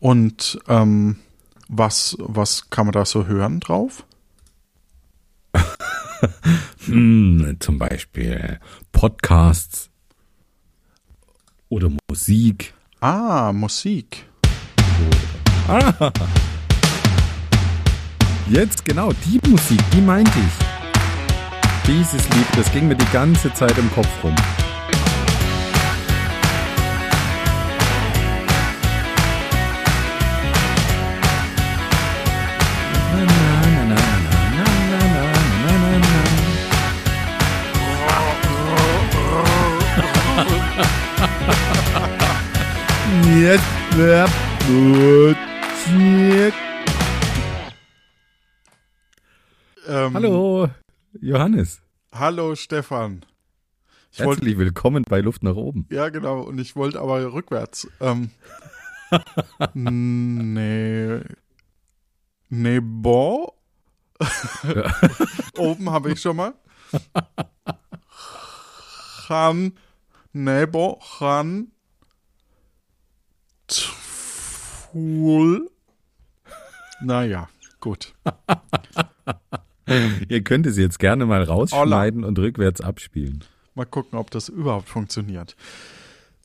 Und ähm, was, was kann man da so hören drauf? hm, zum Beispiel Podcasts oder Musik. Ah, Musik. Ah. Jetzt genau, die Musik, die meinte ich. Dieses Lied, das ging mir die ganze Zeit im Kopf rum. Wird Musik. Ähm, Hallo, Johannes. Hallo, Stefan. Ich Herzlich wollte, willkommen bei Luft nach oben. ja, genau. Und ich wollte aber rückwärts. Ähm, nee. Nee, bo. Oben habe ich schon mal. Chan, Nebo, Chan, Tful. Naja, gut. Ihr könnt es jetzt gerne mal rausschneiden und rückwärts abspielen. Mal gucken, ob das überhaupt funktioniert.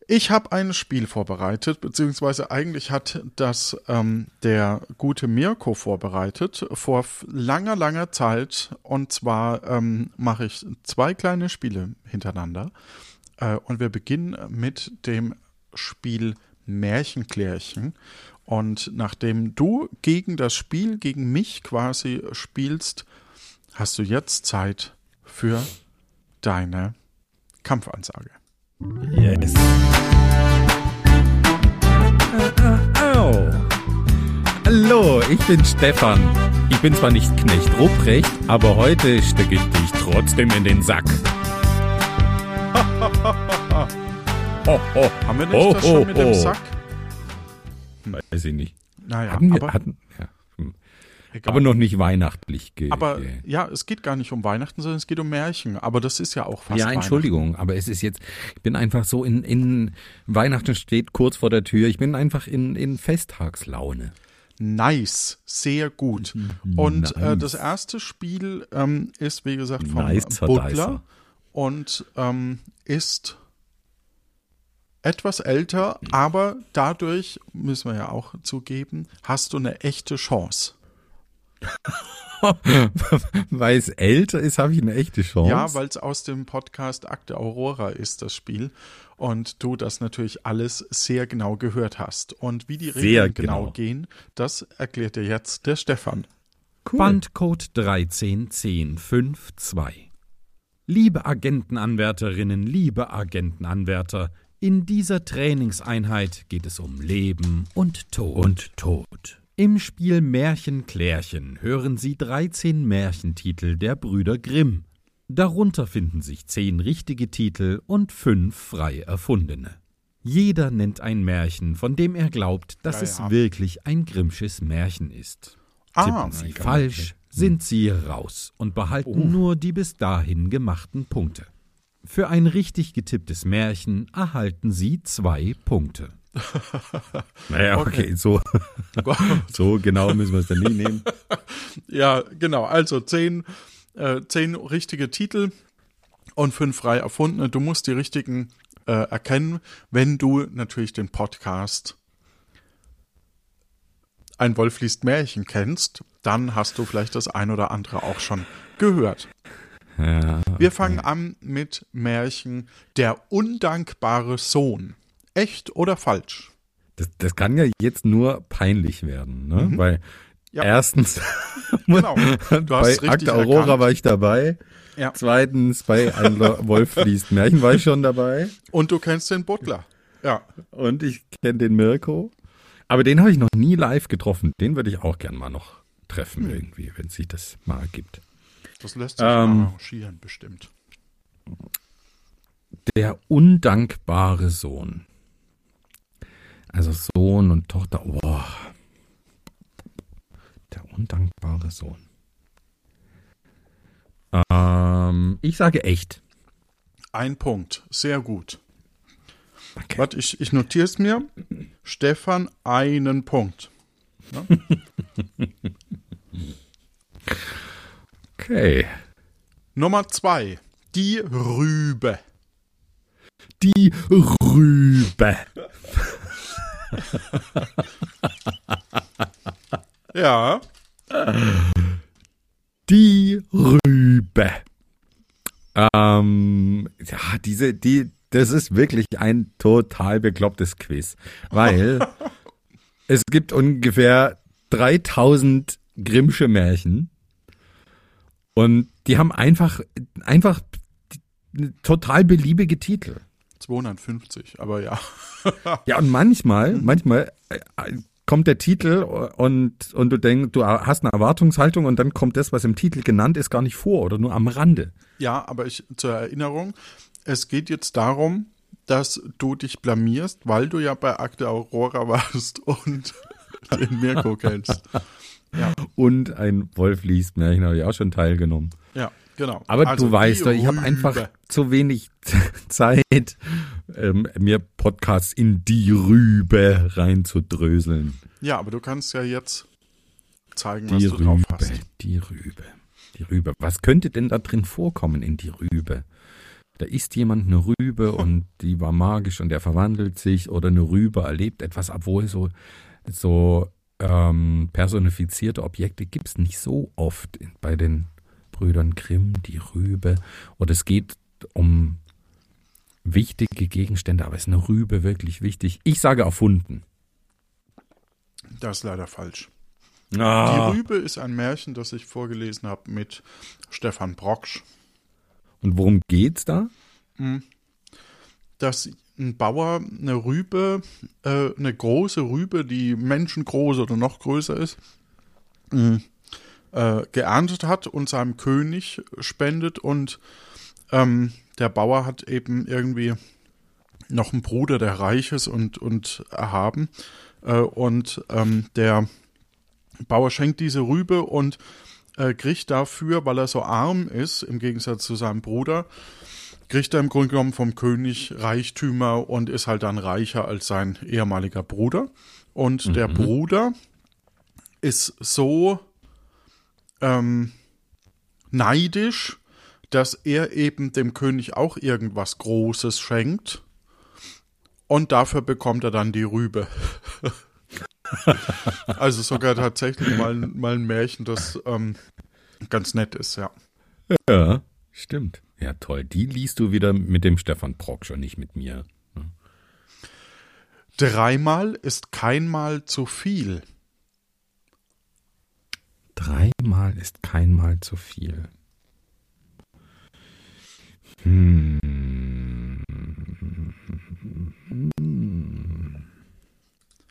Ich habe ein Spiel vorbereitet, beziehungsweise eigentlich hat das ähm, der gute Mirko vorbereitet vor langer, langer Zeit. Und zwar ähm, mache ich zwei kleine Spiele hintereinander. Äh, und wir beginnen mit dem Spiel Märchenklärchen. Und nachdem du gegen das Spiel, gegen mich quasi spielst, hast du jetzt Zeit für deine Kampfansage. Yes. Hallo, ich bin Stefan. Ich bin zwar nicht Knecht Rupprecht, aber heute stecke ich dich trotzdem in den Sack. ho, ho. Haben wir nicht Ho, das ho, schon mit dem. Sack? Weiß ich nicht. Naja, hatten wir, aber, hatten, ja. hm. aber noch nicht weihnachtlich. Ge aber ge ja, es geht gar nicht um Weihnachten, sondern es geht um Märchen. Aber das ist ja auch fast ja, Entschuldigung, aber es ist jetzt, ich bin einfach so in, in Weihnachten steht kurz vor der Tür. Ich bin einfach in, in Festtagslaune. Nice, sehr gut. Und äh, Nice. das erste Spiel ähm, ist, wie gesagt, vom Nicer Butler und ähm, ist etwas älter, aber dadurch, müssen wir ja auch zugeben, hast du eine echte Chance. Weil es älter ist, habe ich eine echte Chance. Ja, weil es aus dem Podcast Akte Aurora ist, das Spiel. Und du das natürlich alles sehr genau gehört hast. Und wie die Regeln genau. genau. gehen, das erklärt dir jetzt der Stefan. cool. Bandcode 131052. Liebe Agentenanwärterinnen, liebe Agentenanwärter, in dieser Trainingseinheit geht es um Leben und Tod. Und Tod. Im Spiel Märchenklärchen hören Sie 13 Märchentitel der Brüder Grimm. Darunter finden sich 10 richtige Titel und 5 frei erfundene. Jeder nennt ein Märchen, von dem er glaubt, dass es wirklich ein Grimmsches Märchen ist. Ah, Tippen Sie falsch, sind Sie raus und behalten nur die bis dahin gemachten Punkte. Für ein richtig getipptes Märchen erhalten Sie zwei Punkte. Naja, okay, so, so genau müssen wir es dann nie nehmen. ja, genau. Also zehn, äh, zehn richtige Titel und fünf frei erfundene. Du musst die richtigen äh, erkennen, wenn du natürlich den Podcast Ein Wolf liest Märchen kennst, dann hast du vielleicht das ein oder andere auch schon gehört. Ja, Wir fangen an mit Märchen Der undankbare Sohn. Echt oder falsch? das, das kann ja jetzt nur peinlich werden, ne? Weil Mhm. Ja. erstens Genau. Bei Akte Aurora erkannt. war ich dabei. Ja. Zweitens bei Ein Wolf fließt Märchen war ich schon dabei. Und du kennst den Butler. Ja. Und ich kenne den Mirko. Aber den habe ich noch nie live getroffen. Den würde ich auch gern mal noch treffen irgendwie, wenn sich das mal ergibt. Das lässt sich Ähm. arrangieren, bestimmt. Der undankbare Sohn. Also Sohn und Tochter. Boah. Der undankbare Sohn. Ähm, ich sage echt. Ein Punkt. Sehr gut. Okay. Warte, ich, ich notiere es mir. Stefan einen Punkt. Okay. Nummer zwei. Die Rübe. Die Rübe. Ja. Die Rübe. Ähm, ja, diese, die, das ist wirklich ein total beklopptes Quiz, weil es gibt ungefähr 3000 Grimmsche Märchen und die haben einfach, einfach total beliebige Titel. 250, aber ja. Ja, und manchmal, manchmal äh, kommt der Titel und, und du denkst, du hast eine Erwartungshaltung und dann kommt das, was im Titel genannt ist, gar nicht vor oder nur am Rande. Ja, aber ich zur Erinnerung, es geht jetzt darum, dass du dich blamierst, weil du ja bei Akte Aurora warst und den Mirko kennst. Ja, Und ein Wolf liest Märchen habe ich auch schon teilgenommen. ja genau. Aber Also du weißt doch, ich habe einfach zu wenig Zeit, ähm, mir Podcasts in die Rübe reinzudröseln. Ja, aber du kannst ja jetzt zeigen, Die was du drauf Rübe, hast. die Rübe, die Rübe. Was könnte denn da drin vorkommen in die Rübe? Da ist jemand eine Rübe und die war magisch und der verwandelt sich oder eine Rübe erlebt etwas, obwohl so, so ähm, personifizierte Objekte gibt's nicht so oft bei den Brüdern Grimm, die Rübe. Oder es geht um wichtige Gegenstände, aber ist eine Rübe wirklich wichtig? Ich sage erfunden. Das ist leider falsch. Ah. Die Rübe ist ein Märchen, das ich vorgelesen habe mit Stefan Brocksch. Und worum geht's da? dass ein Bauer eine Rübe, äh, eine große Rübe, die menschengroß oder noch größer ist, mh, äh, geerntet hat und seinem König spendet und ähm, der Bauer hat eben irgendwie noch einen Bruder, der reich ist und, und erhaben äh, und ähm, der Bauer schenkt diese Rübe und äh, kriegt dafür, weil er so arm ist, im Gegensatz zu seinem Bruder, kriegt er im Grunde genommen vom König Reichtümer und ist halt dann reicher als sein ehemaliger Bruder. Und der Bruder ist so ähm, neidisch, dass er eben dem König auch irgendwas Großes schenkt. Und dafür bekommt er dann die Rübe. also sogar tatsächlich mal, mal ein Märchen, das ähm, ganz nett ist, ja. Ja, stimmt. Ja, toll. Die liest du wieder mit dem Stefan Brock schon, nicht mit mir. Dreimal ist keinmal zu viel. Dreimal ist keinmal zu viel. Hm.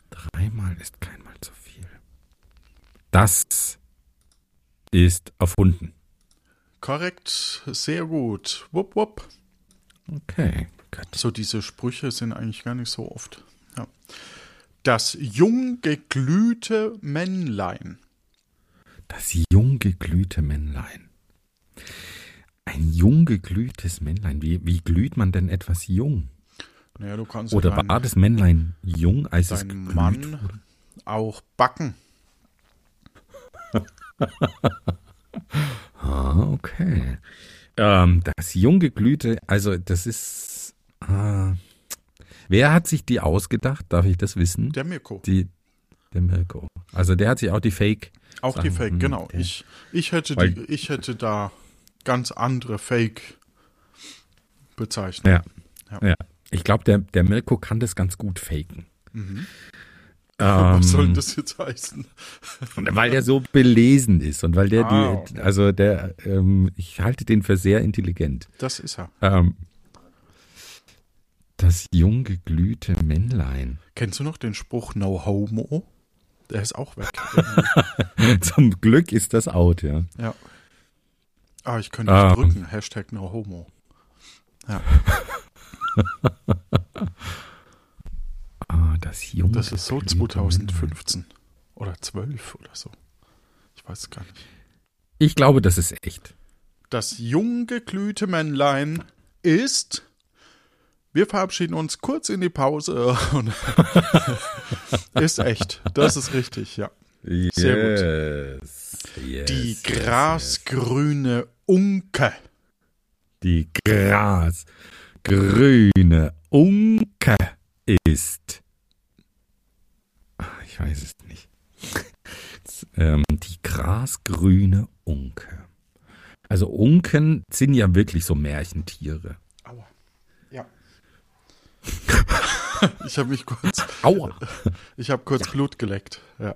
Dreimal ist keinmal zu viel. Das ist erfunden. Korrekt, sehr gut. Wupp, wupp. Okay, gut. So diese Sprüche sind eigentlich gar nicht so oft. Ja. Das jung geglühte Männlein. Das jung geglühte Männlein. Ein jung geglühtes Männlein. Wie, wie glüht man denn etwas jung? Naja, du kannst Oder dein, war das Männlein jung, als es geglüht Mann wurde? auch backen. Ah, okay. Ähm, das jung geglühte, also das ist. Äh, wer hat sich die ausgedacht? Darf ich das wissen? Der Mirko. Die, der Mirko. Also der hat sich auch die Fake. Auch die Sachen, Fake, hm, genau. der- Ich, ich, hätte Weil- die, ich hätte da ganz andere Fake bezeichnet. Ja. Ja. ja. Ich glaube, der, der Mirko kann das ganz gut faken. Was soll Ähm, das jetzt heißen? Weil der so belesen ist und weil der Ah, die, also der, ähm, ich halte den für sehr intelligent. Das ist er. Ähm, das jung geglühte Männlein. Kennst du noch den Spruch No Homo? Der ist auch weg. Zum Glück ist das out, ja. ja. Ah, ich könnte nicht Ähm. drücken. Hashtag No Homo. Ja, Ah, das jung das ist so geglühte 2015 oder 12 oder so. Ich weiß es gar nicht. Ich glaube, das ist echt. Das jung geglühte Männlein ist Wir verabschieden uns kurz in die Pause. Und ist echt. Das ist richtig, ja. Sehr yes. Yes, Die yes, grasgrüne Unke. Die grasgrüne Unke ist. Ich weiß es nicht. ähm, die grasgrüne Unke. Also Unken sind ja wirklich so Märchentiere. Aua. Ja. ich habe mich kurz, Aua. ich habe kurz Blut geleckt. Ja.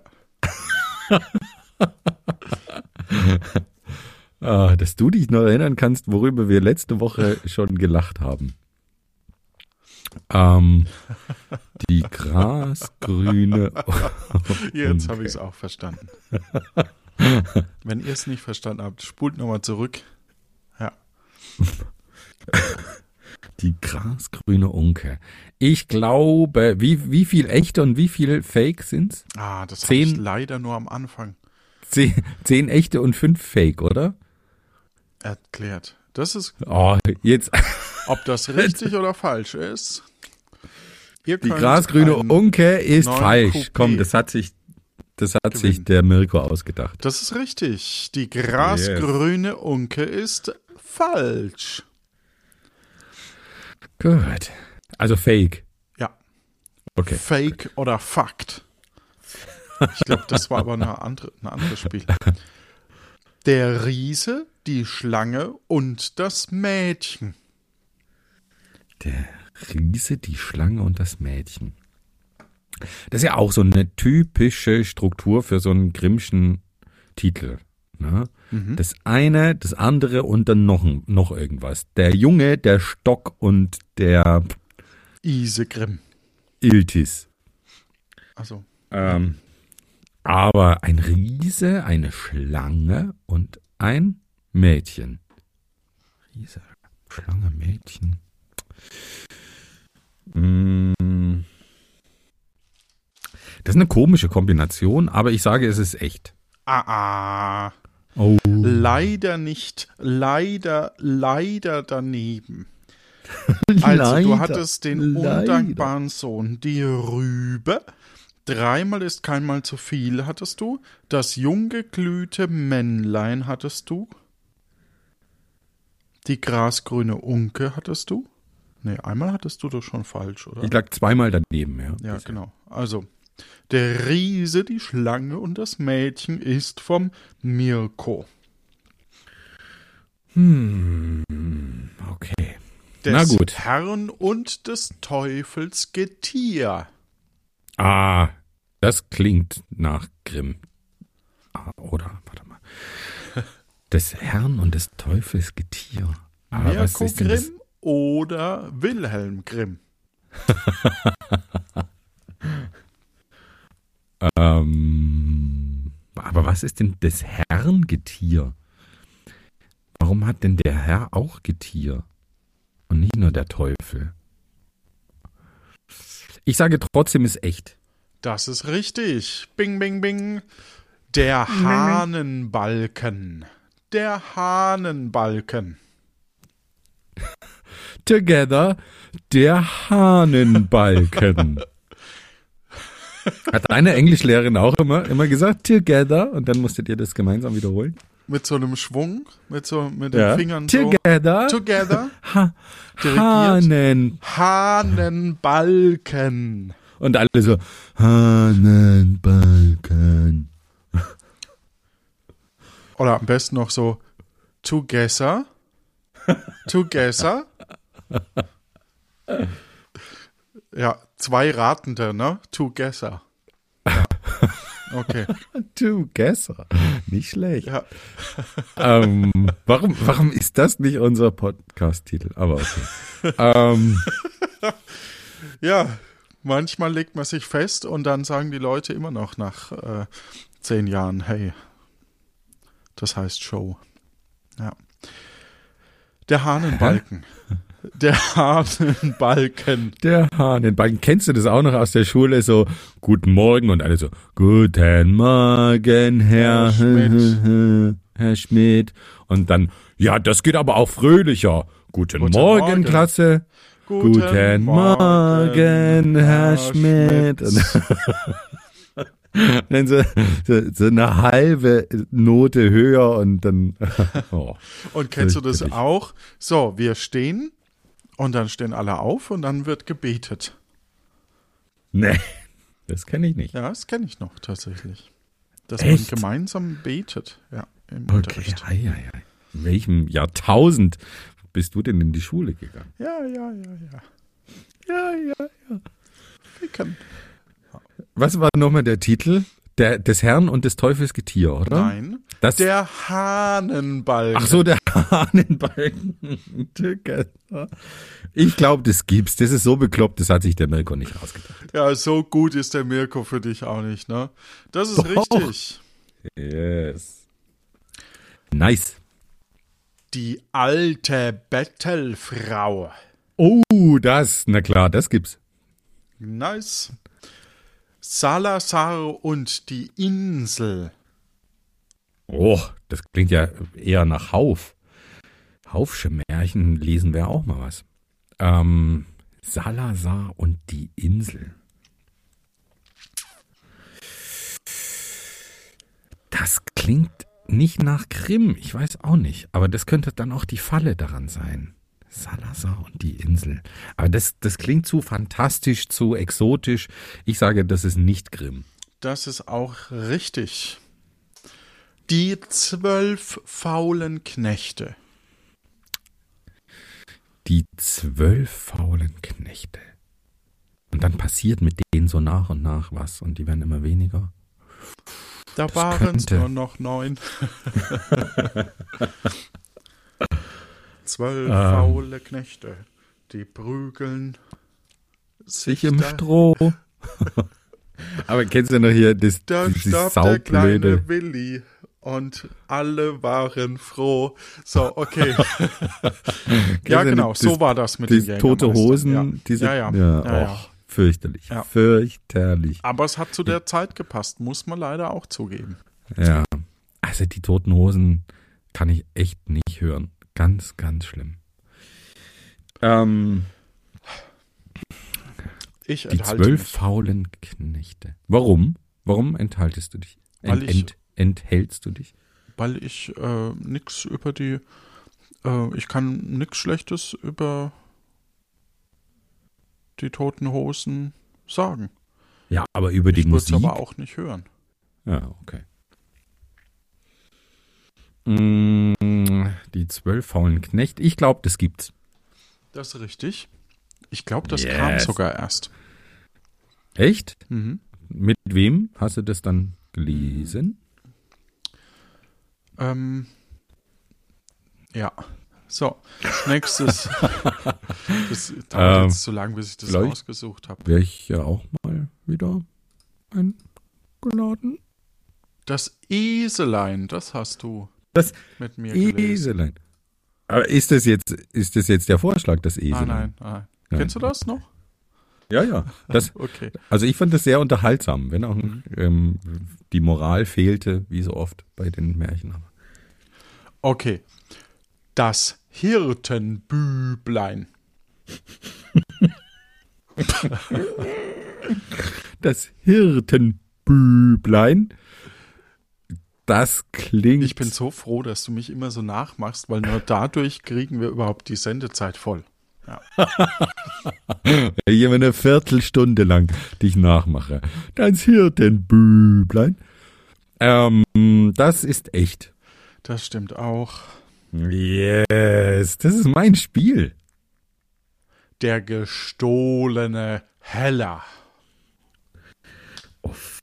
Ah, dass du dich noch erinnern kannst, worüber wir letzte Woche schon gelacht haben. Ähm, die grasgrüne. Jetzt habe ich es auch verstanden. Wenn ihr es nicht verstanden habt, spult nochmal zurück. Ja. Die grasgrüne Unke. Ich glaube, wie, wie viel echte und wie viel Fake sind's? Ah, das habe Zehn- ich leider nur am Anfang Zehn, zehn echte und fünf Fake, oder? erklärt. Das ist, Oh, jetzt ob das richtig oder falsch ist. Ihr die grasgrüne Unke ist falsch. Coupé Komm, das hat sich, das hat sich gewinnen. der Mirko ausgedacht. Das ist richtig. Die grasgrüne Unke ist falsch. Gut. Also Fake. Ja. Okay. Fake oder Fakt. Ich glaube, das war aber eine andere, ein anderes Spiel. Der Riese, die Schlange und das Mädchen. Der Riese, die Schlange und das Mädchen. Das ist ja auch so eine typische Struktur für so einen Grimmschen Titel. Ne? Das eine, das andere und dann noch, noch irgendwas. Der Junge, der Stock und der Isegrim. Iltis. Also, Ähm, aber ein Riese, eine Schlange und ein Mädchen. Riese, Schlange, Mädchen. Mm. Das ist eine komische Kombination, aber ich sage, es ist echt. ah, ah. Oh. Leider nicht. Leider, leider daneben. Also, du hattest den undankbaren Sohn, die Rübe. Dreimal ist keinmal zu viel, hattest du. Das junggeglühte Männlein hattest du. Die grasgrüne Unke hattest du. Nee, einmal hattest du doch schon falsch, oder? Ich lag zweimal daneben, ja. Ja, genau. Also, der Riese, die Schlange und das Mädchen ist vom Mirko. Hm, okay. Des Na gut. Herrn und des Teufels Getier. Ah, das klingt nach Grimm. Ah, oder, warte mal. Des Herrn und des Teufels Getier. Aber was Mirko das? Grimm oder Wilhelm Grimm? Ähm, aber was ist denn des Herrn Getier? Warum hat denn der Herr auch Getier? Und nicht nur der Teufel. Ich sage trotzdem, ist echt. Das ist richtig. Bing, bing, bing. Der Hahnenbalken. Der Hahnenbalken. Together, der Hahnenbalken. Hat deine Englischlehrerin auch immer, immer gesagt, together, und dann musstet ihr das gemeinsam wiederholen? Mit so einem Schwung, mit so mit den Ja. Fingern so. Together, Together. ha Dirigiert. Hahnen. Hahnenbalken. Und alle so, Hahnenbalken. Oder am besten noch so together. Together. Ja, zwei Ratende, ne? Together. Ja. Okay. Together. Nicht schlecht. Ja. ähm, warum, warum ist das nicht unser Podcast-Titel? Aber okay. ähm, Ja, manchmal legt man sich fest und dann sagen die Leute immer noch nach äh, zehn Jahren, hey, das heißt Show. Ja. Der Hahnenbalken. Der Hahnenbalken. Der Hahnenbalken. Kennst du das auch noch aus der Schule? So, guten Morgen und alle so, guten Morgen, Herr, Herr Schmidt. Herr Schmidt. Und dann, ja, das geht aber auch fröhlicher. Guten, Guten Morgen, Morgen. Klasse. Guten Morgen, Herr Schmidt. dann so, so, so eine halbe Note höher und dann. Oh, Und kennst du das auch? So, wir stehen und dann stehen alle auf und dann wird gebetet. Nee, das kenne ich nicht. Ja, das kenne ich noch tatsächlich. Dass Echt? man gemeinsam betet, ja, im Okay, Unterricht. ei, ei, ei. In welchem Jahrtausend bist du denn in die Schule gegangen? Ja, ja, ja, ja. Ja, ja, ja. Ficken. Was war nochmal der Titel? Der, des Herrn und des Teufels Getier, oder? Nein, Das, der Hahnenbalken. ach so, der Hahnenbalken. Ich glaube, das gibt's. Das ist so bekloppt, das hat sich der Mirko nicht ausgedacht. Ja, so gut ist der Mirko für dich auch nicht, ne? Das ist Doch. richtig. Yes. Nice. Die alte Bettelfrau. Oh, das, na klar, das gibt's. Nice. Salazar und die Insel. Oh, das klingt ja eher nach Hauf. Haufsche Märchen lesen wäre auch mal was. Ähm, Salazar und die Insel. Das klingt nicht nach Grimm, ich weiß auch nicht, aber das könnte dann auch die Falle daran sein. Salazar und die Insel. Aber das, das klingt zu fantastisch, zu exotisch. Ich sage, das ist nicht Grimm. Das ist auch richtig. Die zwölf faulen Knechte. Die zwölf faulen Knechte. Und dann passiert mit denen so nach und nach was und die werden immer weniger. Da waren es nur noch neun. Zwölf Ähm. faule Knechte, die prügeln Sich im Stroh. Aber kennst du noch hier das, Da starb der kleine? Willi und alle waren froh. So, okay. ja, genau, so war das mit Die den tote Jägermeistern. Hosen, Ja. diese, ja, ja. ja, ja, ja. och, fürchterlich, Ja. fürchterlich. Aber es hat zu der Zeit gepasst, muss man leider auch zugeben. Ja, also die toten Hosen kann ich echt nicht hören. Ganz, ganz schlimm. Ähm, Ich die zwölf mich. faulen Knechte. Warum? Warum enthaltest du dich? Weil Ent, ich- ent, enthältst du dich? weil ich äh, nix über die, äh, ich kann nix Schlechtes über die toten Hosen sagen. Ja, aber über die ich Musik. aber auch nicht hören. Ja, okay. Mm, Die zwölf faulen Knechte. Ich glaube, das gibt's. Das ist richtig. Ich glaube, das Yes. kam sogar erst. Echt? Mhm. Mit wem hast du das dann gelesen? Ähm, ja. So, nächstes. das dauert Ähm, jetzt zu lang, bis ich das vielleicht- ausgesucht habe. Wäre ich ja auch mal wieder eingeladen. Das Eselein, das hast du Das mit mir gelesen. Eselein. Aber ist das jetzt, ist das jetzt der Vorschlag, das Ah, Eselein? nein, nein. Nein. Kennst du das noch? Ja, ja. Das, Okay. also ich fand das sehr unterhaltsam, wenn auch ähm, die Moral fehlte, wie so oft bei den Märchen. Okay. Das Hirtenbüblein. Das Hirtenbüblein, das klingt. Ich bin so froh, dass du mich immer so nachmachst, weil nur dadurch kriegen wir überhaupt die Sendezeit voll. hier eine Viertelstunde lang dich nachmache. Das Hirtenbüblein. Ähm, das ist echt. Das stimmt auch. Yes, das ist mein Spiel. Der gestohlene Heller. Uff,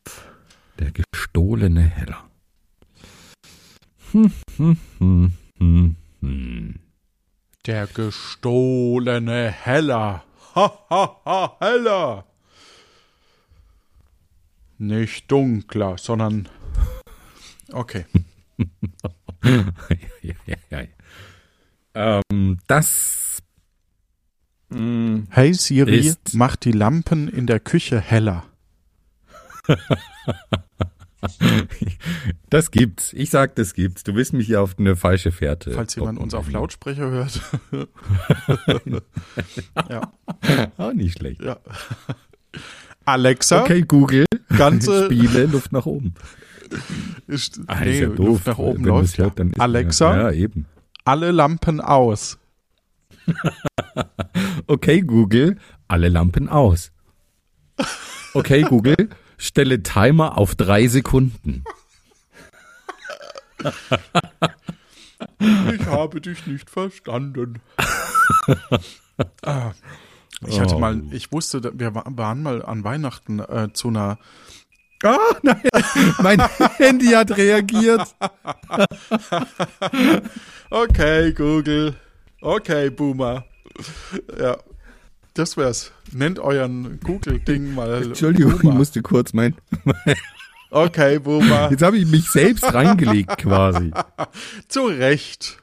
der gestohlene Heller. Hm, hm, hm. Der gestohlene Heller. Ha, ha, ha, Heller. Nicht dunkler, sondern. Okay. ähm, das. mm, Hey Siri, Ist- mach die Lampen in der Küche heller. Das gibt's. Ich sag, das gibt's. Du willst mich hier auf eine falsche Fährte. Falls jemand uns auf Lautsprecher hört. ja. Auch nicht schlecht. Ja. Alexa. Okay, Google. Ganze Spiele Luft nach oben. Ist, Ah, nee, ist ja Luft doof. nach oben Wenn läuft. hört, dann Alexa, Ja, alle Lampen aus. Okay, Google, alle Lampen aus. Okay, Google, stelle Timer auf drei Sekunden. Ich habe dich nicht verstanden. ah, ich hatte Oh. mal, ich wusste, wir wa- waren mal an Weihnachten äh, zu einer, Ah, nein, mein Handy hat reagiert. okay, Google, okay, Boomer. Ja, das wär's. Nennt euren Google-Ding mal Entschuldigung, ich Boomer. musste kurz mein. Okay, Boomer. Jetzt habe ich mich selbst reingelegt quasi. Zu Recht.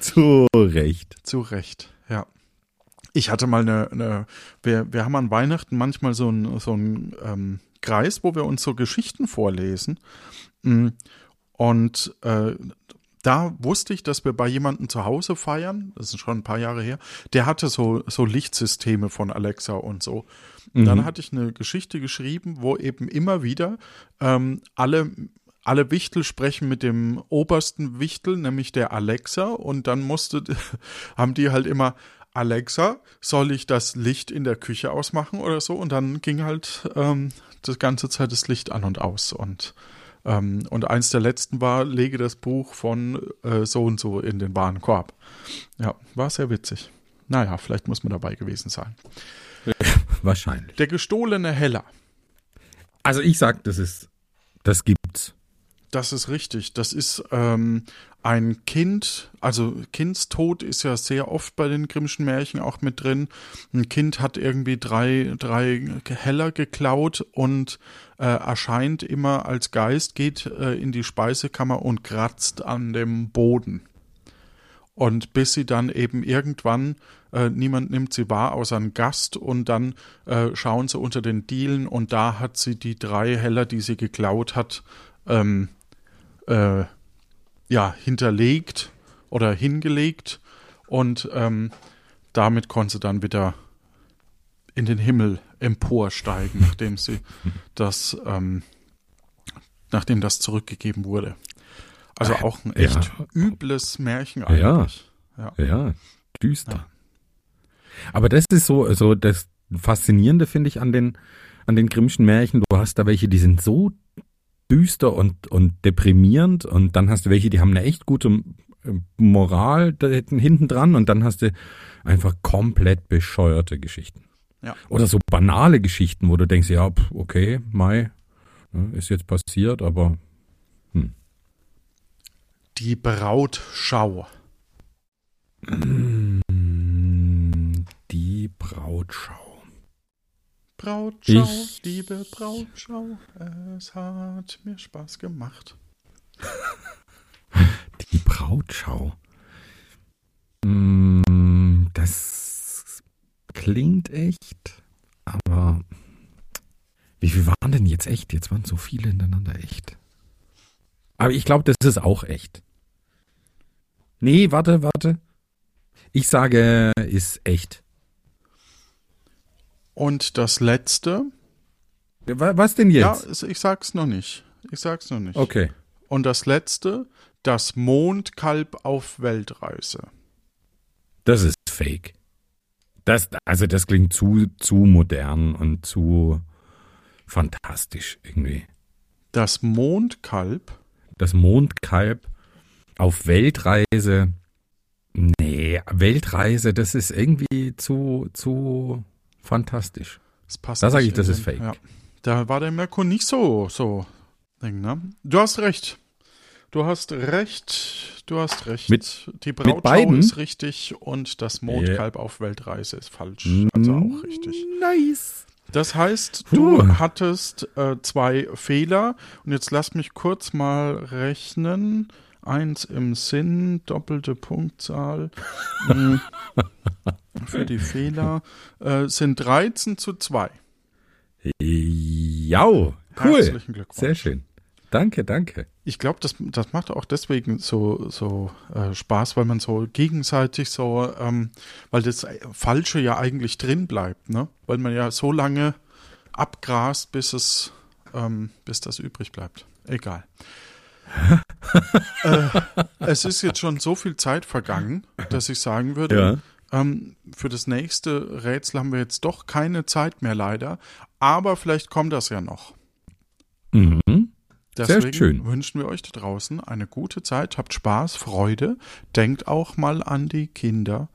Zu Recht. Zu Recht, ja. Ich hatte mal eine, eine wir, wir haben an Weihnachten manchmal so einen so einen, ähm, Kreis, wo wir uns so Geschichten vorlesen. Mm, Und äh, da wusste ich, dass wir bei jemandem zu Hause feiern, das ist schon ein paar Jahre her, der hatte so, so Lichtsysteme von Alexa und so. Und Dann hatte ich eine Geschichte geschrieben, wo eben immer wieder ähm, alle alle Wichtel sprechen mit dem obersten Wichtel, nämlich der Alexa, und dann musste, haben die halt immer, Alexa, soll ich das Licht in der Küche ausmachen oder so? Und dann ging halt ähm, das ganze Zeit das Licht an und aus. Und, ähm, und eins der letzten war, lege das Buch von äh, so und so in den Warenkorb. Ja, war sehr witzig. Naja, vielleicht muss man dabei gewesen sein. Wahrscheinlich. Der gestohlene Heller. Also ich sag, das ist, das gibt's. Das ist richtig. Das ist ähm, ein Kind, also Kindstod ist ja sehr oft bei den Grimmschen Märchen auch mit drin. Ein Kind hat irgendwie drei, drei Heller geklaut und äh, erscheint immer als Geist, geht äh, in die Speisekammer und kratzt an dem Boden. Und bis sie dann eben irgendwann, äh, niemand nimmt sie wahr außer ein Gast und dann äh, schauen sie unter den Dielen und da hat sie die drei Heller, die sie geklaut hat, ähm, äh, ja, hinterlegt oder hingelegt und ähm, damit konnte sie dann wieder in den Himmel emporsteigen, nachdem sie das, ähm, nachdem das zurückgegeben wurde. Also auch ein echt Ja. übles Märchen Ja. eigentlich. Ja. Ja, düster. Aber das ist so, so das Faszinierende, finde ich, an den, an den Grimmschen Märchen. Du hast da welche, die sind so düster und, und deprimierend und dann hast du welche, die haben eine echt gute äh, Moral da hinten dran und dann hast du einfach komplett bescheuerte Geschichten. Ja. Oder so banale Geschichten, wo du denkst, ja, okay, Mai, ne, ist jetzt passiert, aber Die Brautschau. mm, die Brautschau. Brautschau, Ich- liebe Brautschau, es hat mir Spaß gemacht. Die Brautschau. Mm, Das klingt echt, aber wie viel waren denn jetzt echt? Jetzt waren so viele hintereinander echt. Aber ich glaube, das ist auch echt. Nee, warte, warte. Ich sage, ist echt. Und das letzte, Wa- Was denn ja, jetzt? es- ich sag's noch nicht. Ich sag's noch nicht. Okay. Und das letzte, das Mondkalb auf Weltreise. Das ist fake. Das, also das klingt zu, zu modern und zu fantastisch irgendwie. Das Mondkalb, Das Mondkalb auf Weltreise. Nee, Weltreise, das ist irgendwie zu, zu fantastisch. das passt. Da sag nicht ich, das ist fake. Ja. Da war der Merkur nicht so, so. Ding, ne? Du hast recht. Du hast recht. Du hast recht. Mit- Die Brautschau beiden? ist richtig und das Mondkalb auf Weltreise ist falsch. Also auch richtig. Nice. Das heißt, du Puh. hattest äh, zwei Fehler und jetzt lass mich kurz mal rechnen. Eins im Sinn, doppelte Punktzahl. Mm, Für die Fehler äh, sind 13 zu 2. Ja, cool. Herzlichen Glückwunsch. Sehr schön. Danke, danke. ich glaube, das, das macht auch deswegen so, so äh, Spaß, weil man so gegenseitig so, ähm, weil das Falsche ja eigentlich drin bleibt, ne? Weil man ja so lange abgrast, bis es, ähm, bis das übrig bleibt. Egal. Äh, es ist jetzt schon so viel Zeit vergangen, dass ich sagen würde, ja. ähm, für das nächste Rätsel haben wir jetzt doch keine Zeit mehr leider, aber vielleicht kommt das ja noch. Mhm. Deswegen Sehr schön. wünschen wir euch da draußen eine gute Zeit, habt Spaß, Freude, denkt auch mal an die Kinder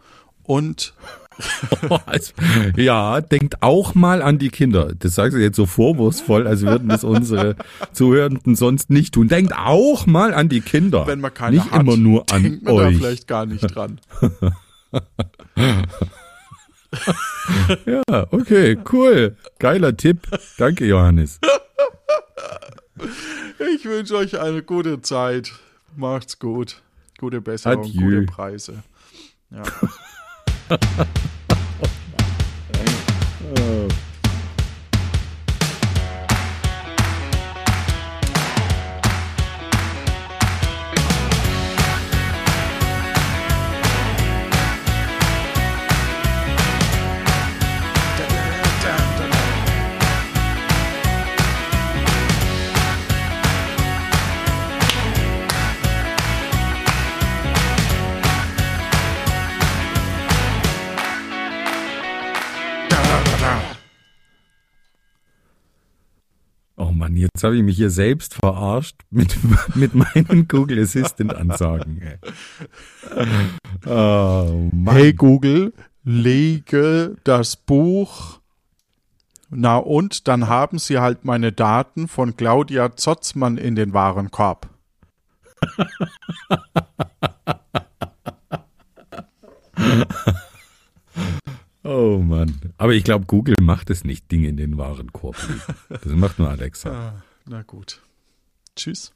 und ja, denkt auch mal an die Kinder. Das sagst du jetzt so vorwurfsvoll, als würden das unsere Zuhörenden sonst nicht tun. Denkt auch mal an die Kinder. Wenn man keine nicht hat, immer nur an denkt man euch. Da vielleicht gar nicht dran. ja, okay, cool. Geiler Tipp. Danke, Johannes. Ich wünsche euch eine gute Zeit. Macht's gut. Gute Besserung, Adieu. gute Preise. Ja. oh. Jetzt habe ich mich hier selbst verarscht mit, mit meinen Google Assistant Ansagen. Oh, hey Google, lege das Buch. Na und, dann haben Sie halt meine Daten von Claudia Zotzmann in den Warenkorb. Oh Mann. Aber ich glaube, Google macht es nicht, Dinge in den Warenkorb. Das macht nur Alexa. Na gut. Tschüss.